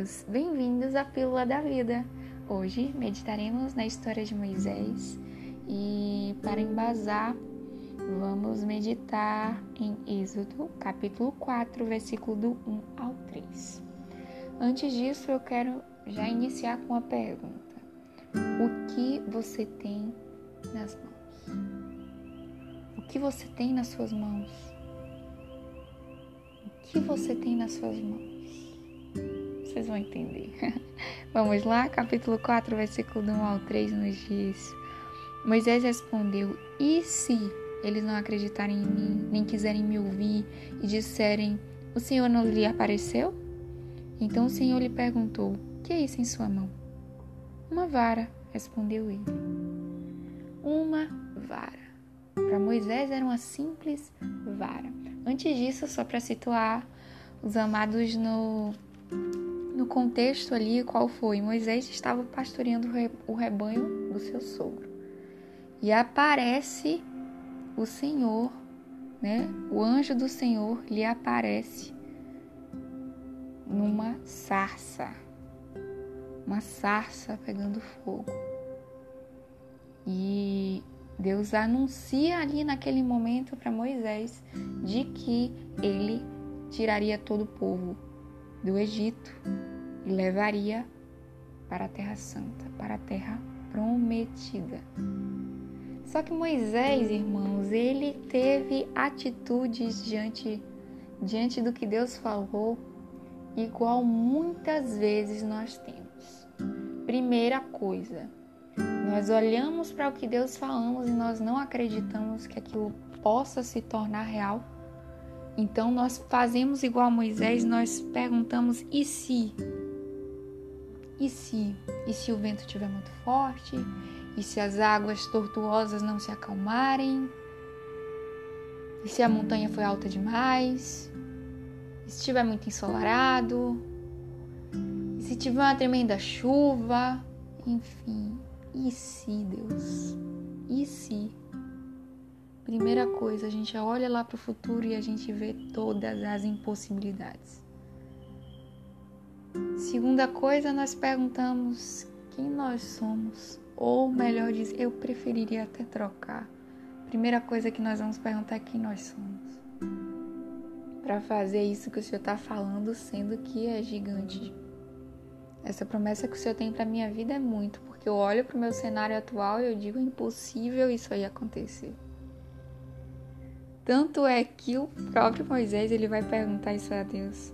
queridos! Bem-vindos à Pílula da Vida! Hoje meditaremos na história de Moisés e, para embasar, vamos meditar em Êxodo, capítulo 4, versículo do 1 ao 3. Antes disso, eu quero já iniciar com uma pergunta: O que você tem nas mãos? O que você tem nas suas mãos? O que você tem nas suas mãos? Vocês vão entender. Vamos lá, capítulo 4, versículo 1 ao 3 nos diz: Moisés respondeu: E se eles não acreditarem em mim, nem quiserem me ouvir e disserem: O Senhor não lhe apareceu? Então o Senhor lhe perguntou: Que é isso em sua mão? Uma vara, respondeu ele. Uma vara. Para Moisés era uma simples vara. Antes disso, só para situar os amados no no contexto ali, qual foi? Moisés estava pastoreando o rebanho do seu sogro. E aparece o Senhor, né? O anjo do Senhor lhe aparece numa sarça. Uma sarça pegando fogo. E Deus anuncia ali naquele momento para Moisés de que ele tiraria todo o povo do Egito e levaria para a Terra Santa, para a Terra Prometida. Só que Moisés, irmãos, ele teve atitudes diante, diante do que Deus falou, igual muitas vezes nós temos. Primeira coisa, nós olhamos para o que Deus falamos e nós não acreditamos que aquilo possa se tornar real então nós fazemos igual Moisés, nós perguntamos e se? E se? E se o vento estiver muito forte? E se as águas tortuosas não se acalmarem? E se a montanha foi alta demais? E se estiver muito ensolarado? E se tiver uma tremenda chuva? Enfim, e se, Deus? E se? Primeira coisa, a gente olha lá para o futuro e a gente vê todas as impossibilidades. Segunda coisa, nós perguntamos quem nós somos, ou melhor dizer, eu preferiria até trocar. Primeira coisa que nós vamos perguntar é quem nós somos. Para fazer isso que o Senhor está falando, sendo que é gigante. Essa promessa que o Senhor tem para minha vida é muito, porque eu olho para o meu cenário atual e eu digo é impossível isso aí acontecer. Tanto é que o próprio Moisés ele vai perguntar isso a Deus.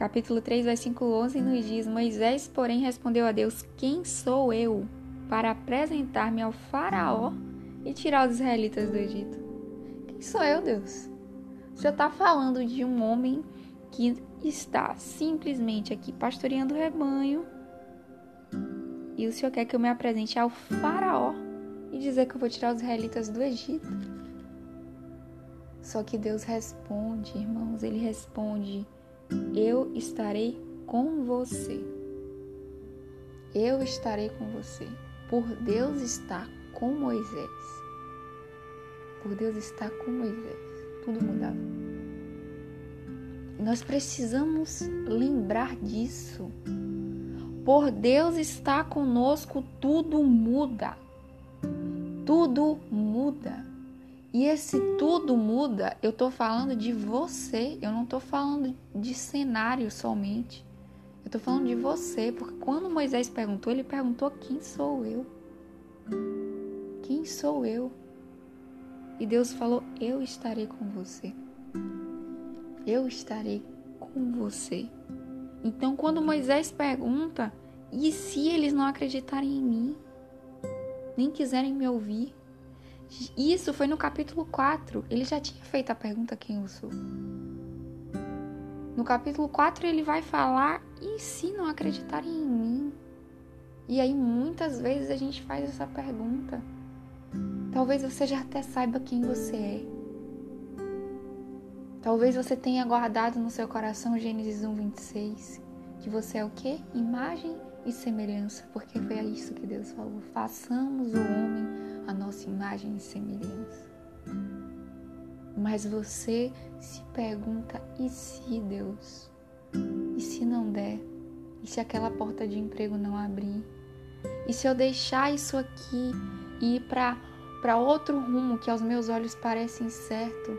Capítulo 3, versículo 11 nos diz: Moisés, porém, respondeu a Deus: Quem sou eu para apresentar-me ao Faraó e tirar os israelitas do Egito? Quem sou eu, Deus? O Senhor está falando de um homem que está simplesmente aqui pastoreando o rebanho e o Senhor quer que eu me apresente ao Faraó e dizer que eu vou tirar os israelitas do Egito. Só que Deus responde, irmãos, Ele responde: Eu estarei com você. Eu estarei com você. Por Deus estar com Moisés. Por Deus estar com Moisés. Tudo mudava. Nós precisamos lembrar disso. Por Deus estar conosco, tudo muda. Tudo muda. E esse tudo muda, eu tô falando de você, eu não tô falando de cenário somente. Eu tô falando de você, porque quando Moisés perguntou, ele perguntou: Quem sou eu? Quem sou eu? E Deus falou: Eu estarei com você. Eu estarei com você. Então, quando Moisés pergunta: E se eles não acreditarem em mim? Nem quiserem me ouvir? Isso foi no capítulo 4. Ele já tinha feito a pergunta quem eu sou. No capítulo 4 ele vai falar: e se não acreditarem em mim? E aí muitas vezes a gente faz essa pergunta. Talvez você já até saiba quem você é. Talvez você tenha guardado no seu coração Gênesis 1, 26, que você é o quê? Imagem e semelhança, porque foi isso que Deus falou. Façamos o homem a nossa imagem e semelhança. Mas você se pergunta: e se Deus? E se não der? E se aquela porta de emprego não abrir? E se eu deixar isso aqui e ir para outro rumo que aos meus olhos parece incerto?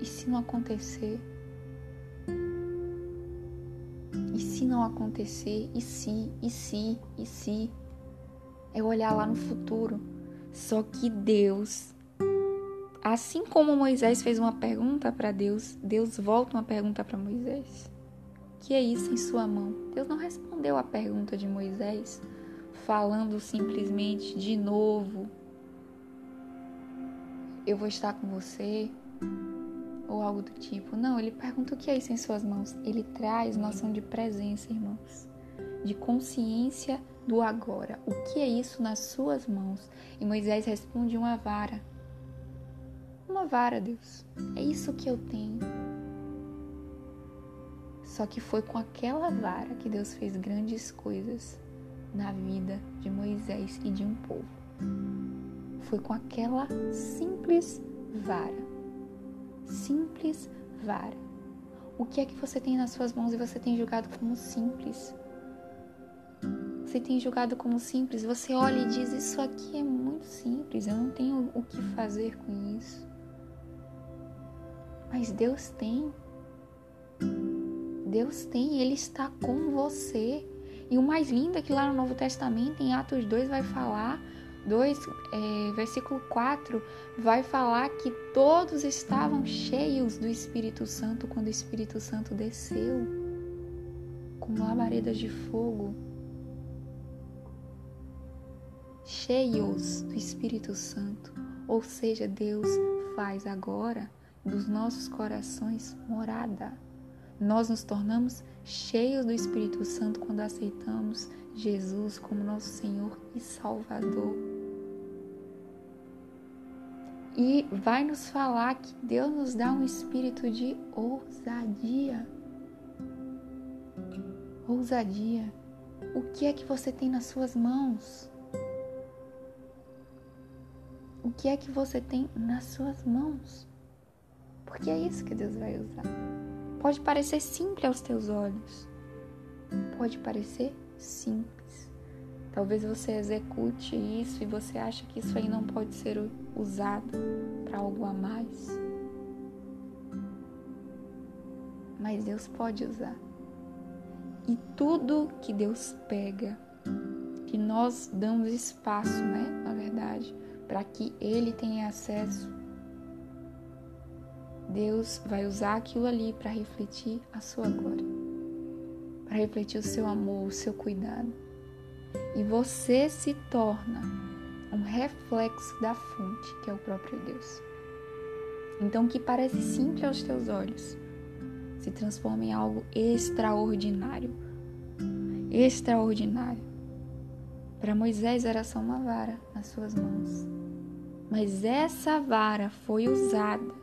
E se não acontecer? E se não acontecer? E se? E se? E se? É olhar lá no futuro. Só que Deus, assim como Moisés fez uma pergunta para Deus, Deus volta uma pergunta para Moisés. Que é isso em sua mão? Deus não respondeu a pergunta de Moisés falando simplesmente de novo, eu vou estar com você, ou algo do tipo. Não, ele pergunta o que é isso em suas mãos. Ele traz noção de presença, irmãos, de consciência do agora. O que é isso nas suas mãos? E Moisés responde: uma vara. Uma vara, Deus. É isso que eu tenho. Só que foi com aquela vara que Deus fez grandes coisas na vida de Moisés e de um povo. Foi com aquela simples vara. Simples vara. O que é que você tem nas suas mãos e você tem julgado como simples? Você tem julgado como simples? Você olha e diz: Isso aqui é muito simples, eu não tenho o que fazer com isso. Mas Deus tem. Deus tem, Ele está com você. E o mais lindo é que lá no Novo Testamento, em Atos 2, vai falar, 2, é, versículo 4, vai falar que todos estavam cheios do Espírito Santo quando o Espírito Santo desceu, com labaredas de fogo. Cheios do Espírito Santo. Ou seja, Deus faz agora dos nossos corações morada. Nós nos tornamos cheios do Espírito Santo quando aceitamos Jesus como nosso Senhor e Salvador. E vai nos falar que Deus nos dá um espírito de ousadia. Ousadia. O que é que você tem nas suas mãos? O que é que você tem nas suas mãos? Porque é isso que Deus vai usar. Pode parecer simples aos teus olhos. Pode parecer simples. Talvez você execute isso e você acha que isso aí não pode ser usado para algo a mais. Mas Deus pode usar. E tudo que Deus pega, que nós damos espaço, né, na verdade, para que Ele tenha acesso Deus vai usar aquilo ali para refletir a sua glória, para refletir o seu amor, o seu cuidado. E você se torna um reflexo da fonte, que é o próprio Deus. Então, o que parece simples aos teus olhos se transforma em algo extraordinário. Extraordinário. Para Moisés era só uma vara nas suas mãos. Mas essa vara foi usada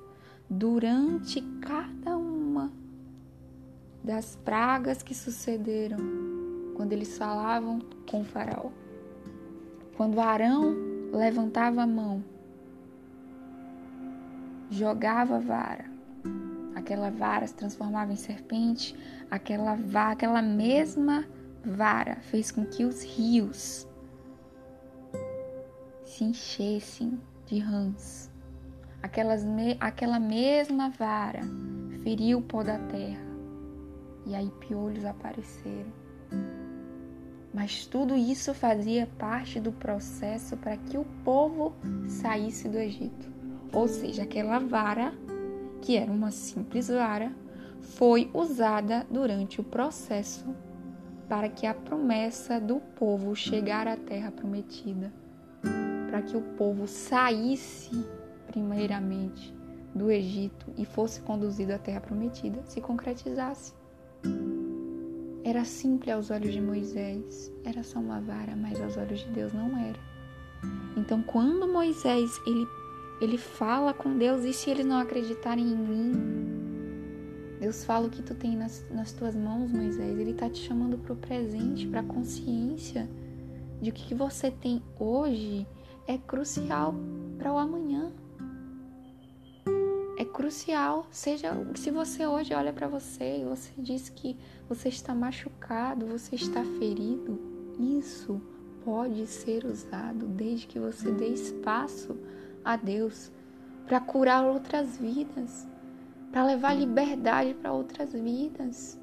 durante cada uma das pragas que sucederam quando eles falavam com o faraó. Quando Arão levantava a mão, jogava a vara, aquela vara se transformava em serpente, aquela vara, aquela mesma vara fez com que os rios se enchessem de rãs Aquelas me, aquela mesma vara feriu o pó da terra e aí piolhos apareceram. Mas tudo isso fazia parte do processo para que o povo saísse do Egito. Ou seja, aquela vara, que era uma simples vara, foi usada durante o processo para que a promessa do povo chegar à terra prometida, que o povo saísse primeiramente do Egito e fosse conduzido à terra prometida, se concretizasse. Era simples aos olhos de Moisés, era só uma vara, mas aos olhos de Deus não era. Então, quando Moisés ele, ele fala com Deus, e se eles não acreditarem em mim? Deus fala o que tu tem nas, nas tuas mãos, Moisés. Ele está te chamando para o presente, para a consciência de que o que você tem hoje é crucial para o amanhã crucial. Seja se você hoje olha para você e você diz que você está machucado, você está ferido, isso pode ser usado desde que você dê espaço a Deus para curar outras vidas, para levar liberdade para outras vidas.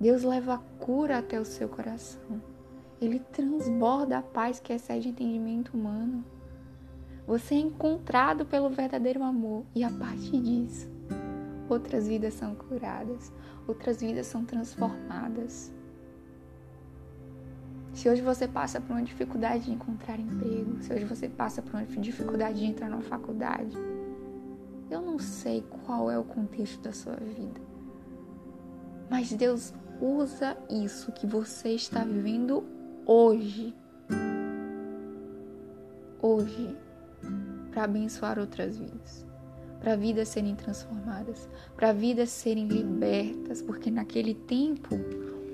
Deus leva a cura até o seu coração. Ele transborda a paz que excede entendimento humano. Você é encontrado pelo verdadeiro amor e a partir disso, outras vidas são curadas, outras vidas são transformadas. Se hoje você passa por uma dificuldade de encontrar emprego, se hoje você passa por uma dificuldade de entrar numa faculdade, eu não sei qual é o contexto da sua vida. Mas Deus usa isso que você está vivendo hoje. Hoje. Para abençoar outras vidas. Para vidas serem transformadas. Para vidas serem libertas. Porque naquele tempo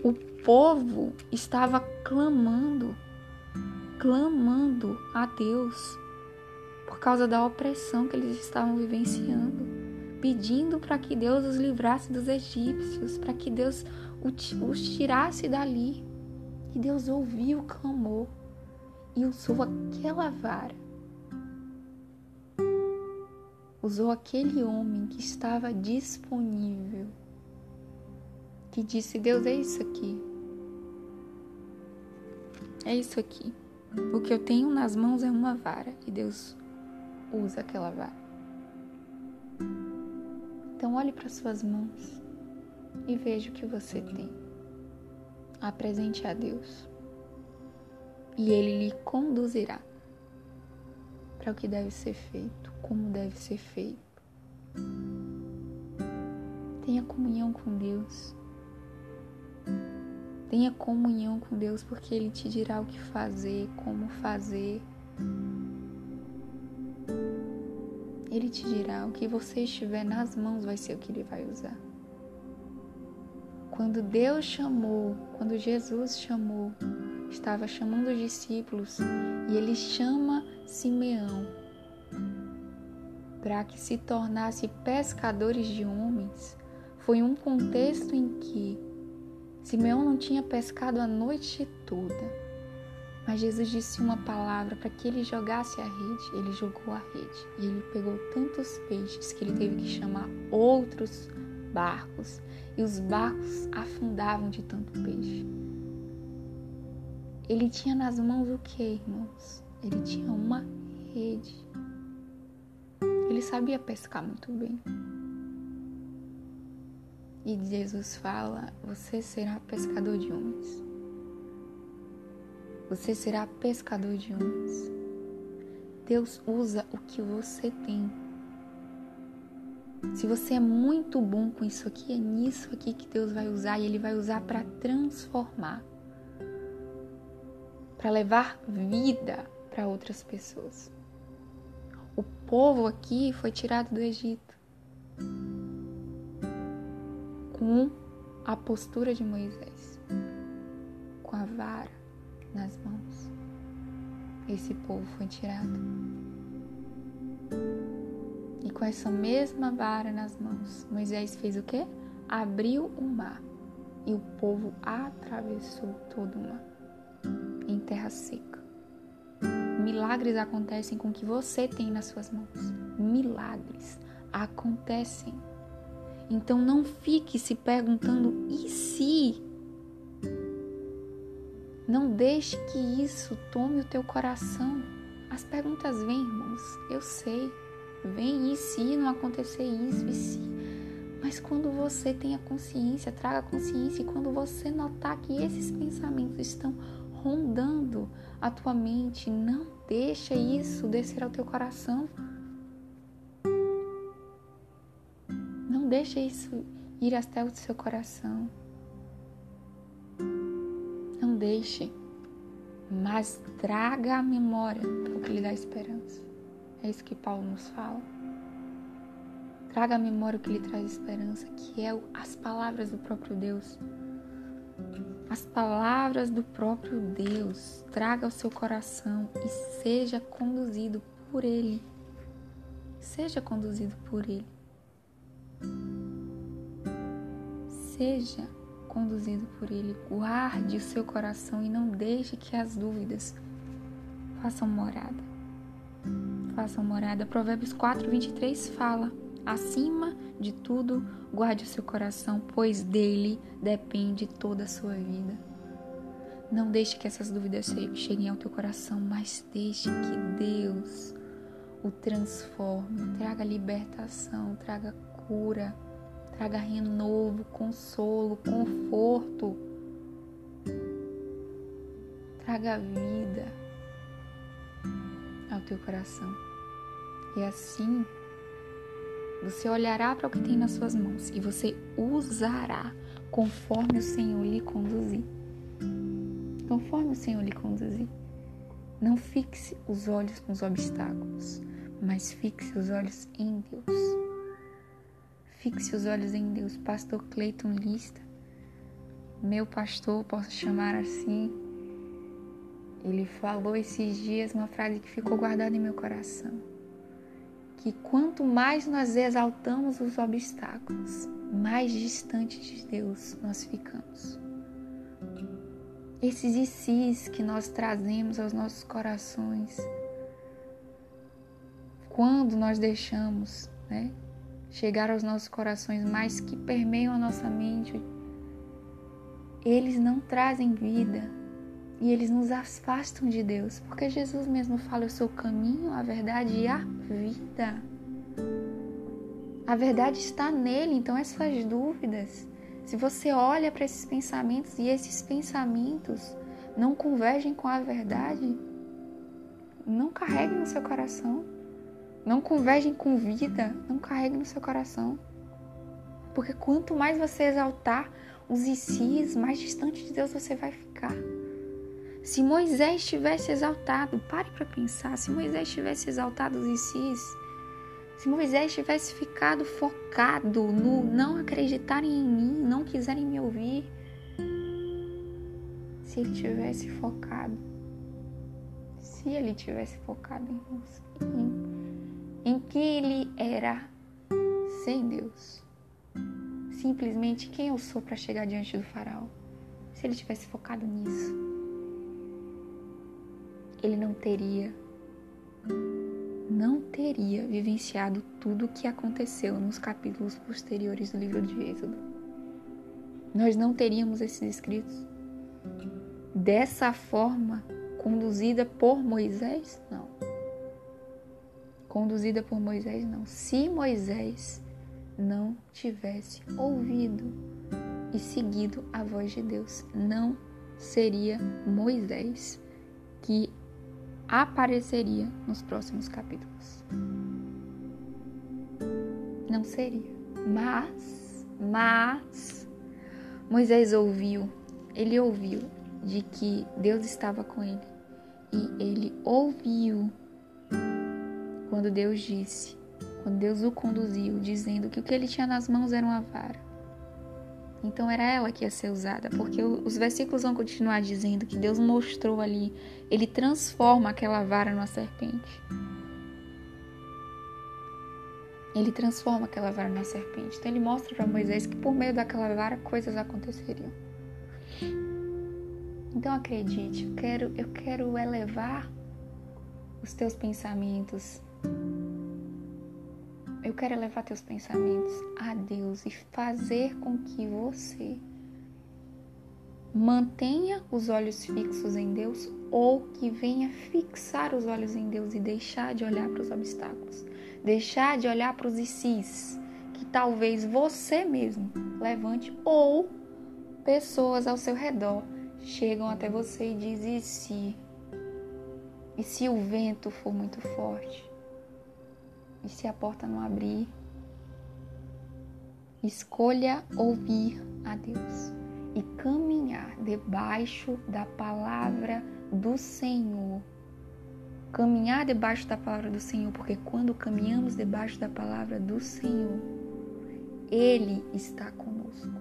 o povo estava clamando, clamando a Deus por causa da opressão que eles estavam vivenciando, pedindo para que Deus os livrasse dos egípcios, para que Deus os tirasse dali. E Deus ouviu o clamor e usou aquela vara. Usou aquele homem que estava disponível que disse: Deus, é isso aqui. É isso aqui. O que eu tenho nas mãos é uma vara e Deus usa aquela vara. Então, olhe para suas mãos e veja o que você tem. Apresente a Deus e Ele lhe conduzirá para o que deve ser feito, como deve ser feito. Tenha comunhão com Deus. Tenha comunhão com Deus, porque Ele te dirá o que fazer, como fazer. Ele te dirá o que você estiver nas mãos vai ser o que Ele vai usar. Quando Deus chamou, quando Jesus chamou, estava chamando os discípulos e Ele chama Simeão para que se tornasse pescadores de homens. Foi um contexto em que Simeão não tinha pescado a noite toda, mas Jesus disse uma palavra para que ele jogasse a rede. Ele jogou a rede e ele pegou tantos peixes que ele teve que chamar outros barcos e os barcos afundavam de tanto peixe. Ele tinha nas mãos o que, irmãos? Ele tinha uma rede. Ele sabia pescar muito bem. E Jesus fala: Você será pescador de homens. Você será pescador de homens. Deus usa o que você tem. Se você é muito bom com isso aqui, é nisso aqui que Deus vai usar e Ele vai usar para transformar, para levar vida para outras pessoas. O povo aqui foi tirado do Egito com a postura de Moisés, com a vara nas mãos. Esse povo foi tirado. Com essa mesma vara nas mãos, Moisés fez o quê? Abriu o mar e o povo atravessou todo o mar em terra seca. Milagres acontecem com o que você tem nas suas mãos. Milagres acontecem então não fique se perguntando e se. Não deixe que isso tome o teu coração. As perguntas vêm, irmãos, eu sei. Vem e se não acontecer isso e se. Mas quando você tem a consciência, traga consciência e quando você notar que esses pensamentos estão rondando a tua mente, não deixa isso descer ao teu coração. deixe isso ir até o seu coração. Não deixe, mas traga a memória o que lhe dá esperança. É isso que Paulo nos fala. Traga a memória o que lhe traz esperança, que é as palavras do próprio Deus. As palavras do próprio Deus. Traga ao seu coração e seja conduzido por Ele. Seja conduzido por Ele. Seja conduzido por Ele. Guarde o seu coração e não deixe que as dúvidas façam morada. Façam morada. Provérbios 4, 23 fala: Acima de tudo, guarde o seu coração, pois dele depende toda a sua vida. Não deixe que essas dúvidas cheguem ao teu coração, mas deixe que Deus o transforme, traga libertação, traga cura, traga renovo, consolo, conforto, traga vida ao teu coração. E assim você olhará para o que tem nas suas mãos e você usará conforme o Senhor lhe conduzir. Conforme o Senhor lhe conduzir. Não fixe os olhos nos obstáculos, mas fixe os olhos em Deus. Fixe os olhos em Deus. Pastor Cleiton Lista, meu pastor, posso chamar assim, ele falou esses dias uma frase que ficou guardada em meu coração. Que quanto mais nós exaltamos os obstáculos, mais distante de Deus nós ficamos. Esses ICs que nós trazemos aos nossos corações, quando nós deixamos né, chegar aos nossos corações, mas que permeiam a nossa mente, eles não trazem vida e eles nos afastam de Deus, porque Jesus mesmo fala: Eu sou o caminho, a verdade e a vida. A verdade está nele, então essas dúvidas, se você olha para esses pensamentos e esses pensamentos não convergem com a verdade, não carregue no seu coração. Não convergem com vida, não carregue no seu coração. Porque quanto mais você exaltar os ICs, mais distante de Deus você vai ficar. Se Moisés tivesse exaltado, pare para pensar, se Moisés tivesse exaltado os ICs, se Moisés tivesse ficado focado no não acreditarem em mim, não quiserem me ouvir, se ele tivesse focado, se ele tivesse focado em, em em que ele era sem Deus. Simplesmente quem eu sou para chegar diante do faraó. Se ele tivesse focado nisso, ele não teria não teria vivenciado tudo o que aconteceu nos capítulos posteriores do livro de Êxodo. Nós não teríamos esses escritos dessa forma conduzida por Moisés? Não conduzida por Moisés, não. Se Moisés não tivesse ouvido e seguido a voz de Deus, não seria Moisés que apareceria nos próximos capítulos. Não seria. Mas, mas, Moisés ouviu, ele ouviu de que Deus estava com ele e ele ouviu quando Deus disse, quando Deus o conduziu, dizendo que o que ele tinha nas mãos era uma vara. Então era ela que ia ser usada, porque os versículos vão continuar dizendo que Deus mostrou ali, ele transforma aquela vara numa serpente. Ele transforma aquela vara numa serpente. Então ele mostra para Moisés que por meio daquela vara coisas aconteceriam. Então acredite, eu quero, eu quero elevar os teus pensamentos eu quero levar teus pensamentos a Deus e fazer com que você mantenha os olhos fixos em Deus ou que venha fixar os olhos em Deus e deixar de olhar para os obstáculos, deixar de olhar para os ICs que talvez você mesmo levante ou pessoas ao seu redor chegam até você e dizem e se e se o vento for muito forte e se a porta não abrir, escolha ouvir a Deus e caminhar debaixo da palavra do Senhor. Caminhar debaixo da palavra do Senhor, porque quando caminhamos debaixo da palavra do Senhor, Ele está conosco.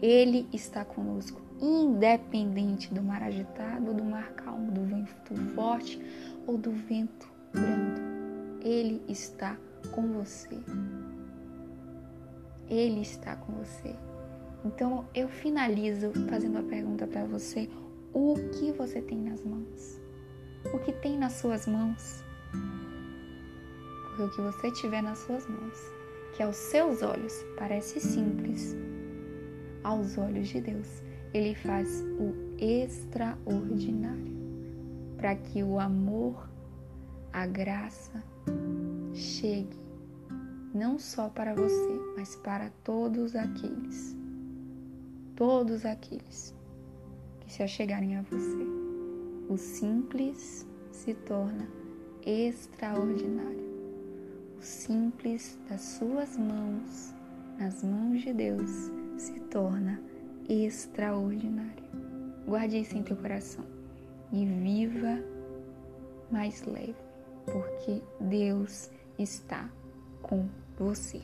Ele está conosco, independente do mar agitado, do mar calmo, do vento forte ou do vento brando. Ele está com você. Ele está com você. Então eu finalizo fazendo a pergunta para você: o que você tem nas mãos? O que tem nas suas mãos? Porque o que você tiver nas suas mãos, que aos seus olhos parece simples, aos olhos de Deus, ele faz o extraordinário para que o amor, a graça chegue não só para você, mas para todos aqueles, todos aqueles que se achegarem a você. O simples se torna extraordinário. O simples das suas mãos, nas mãos de Deus, se torna extraordinário. Guarde isso em teu coração e viva mais leve, porque Deus está com você.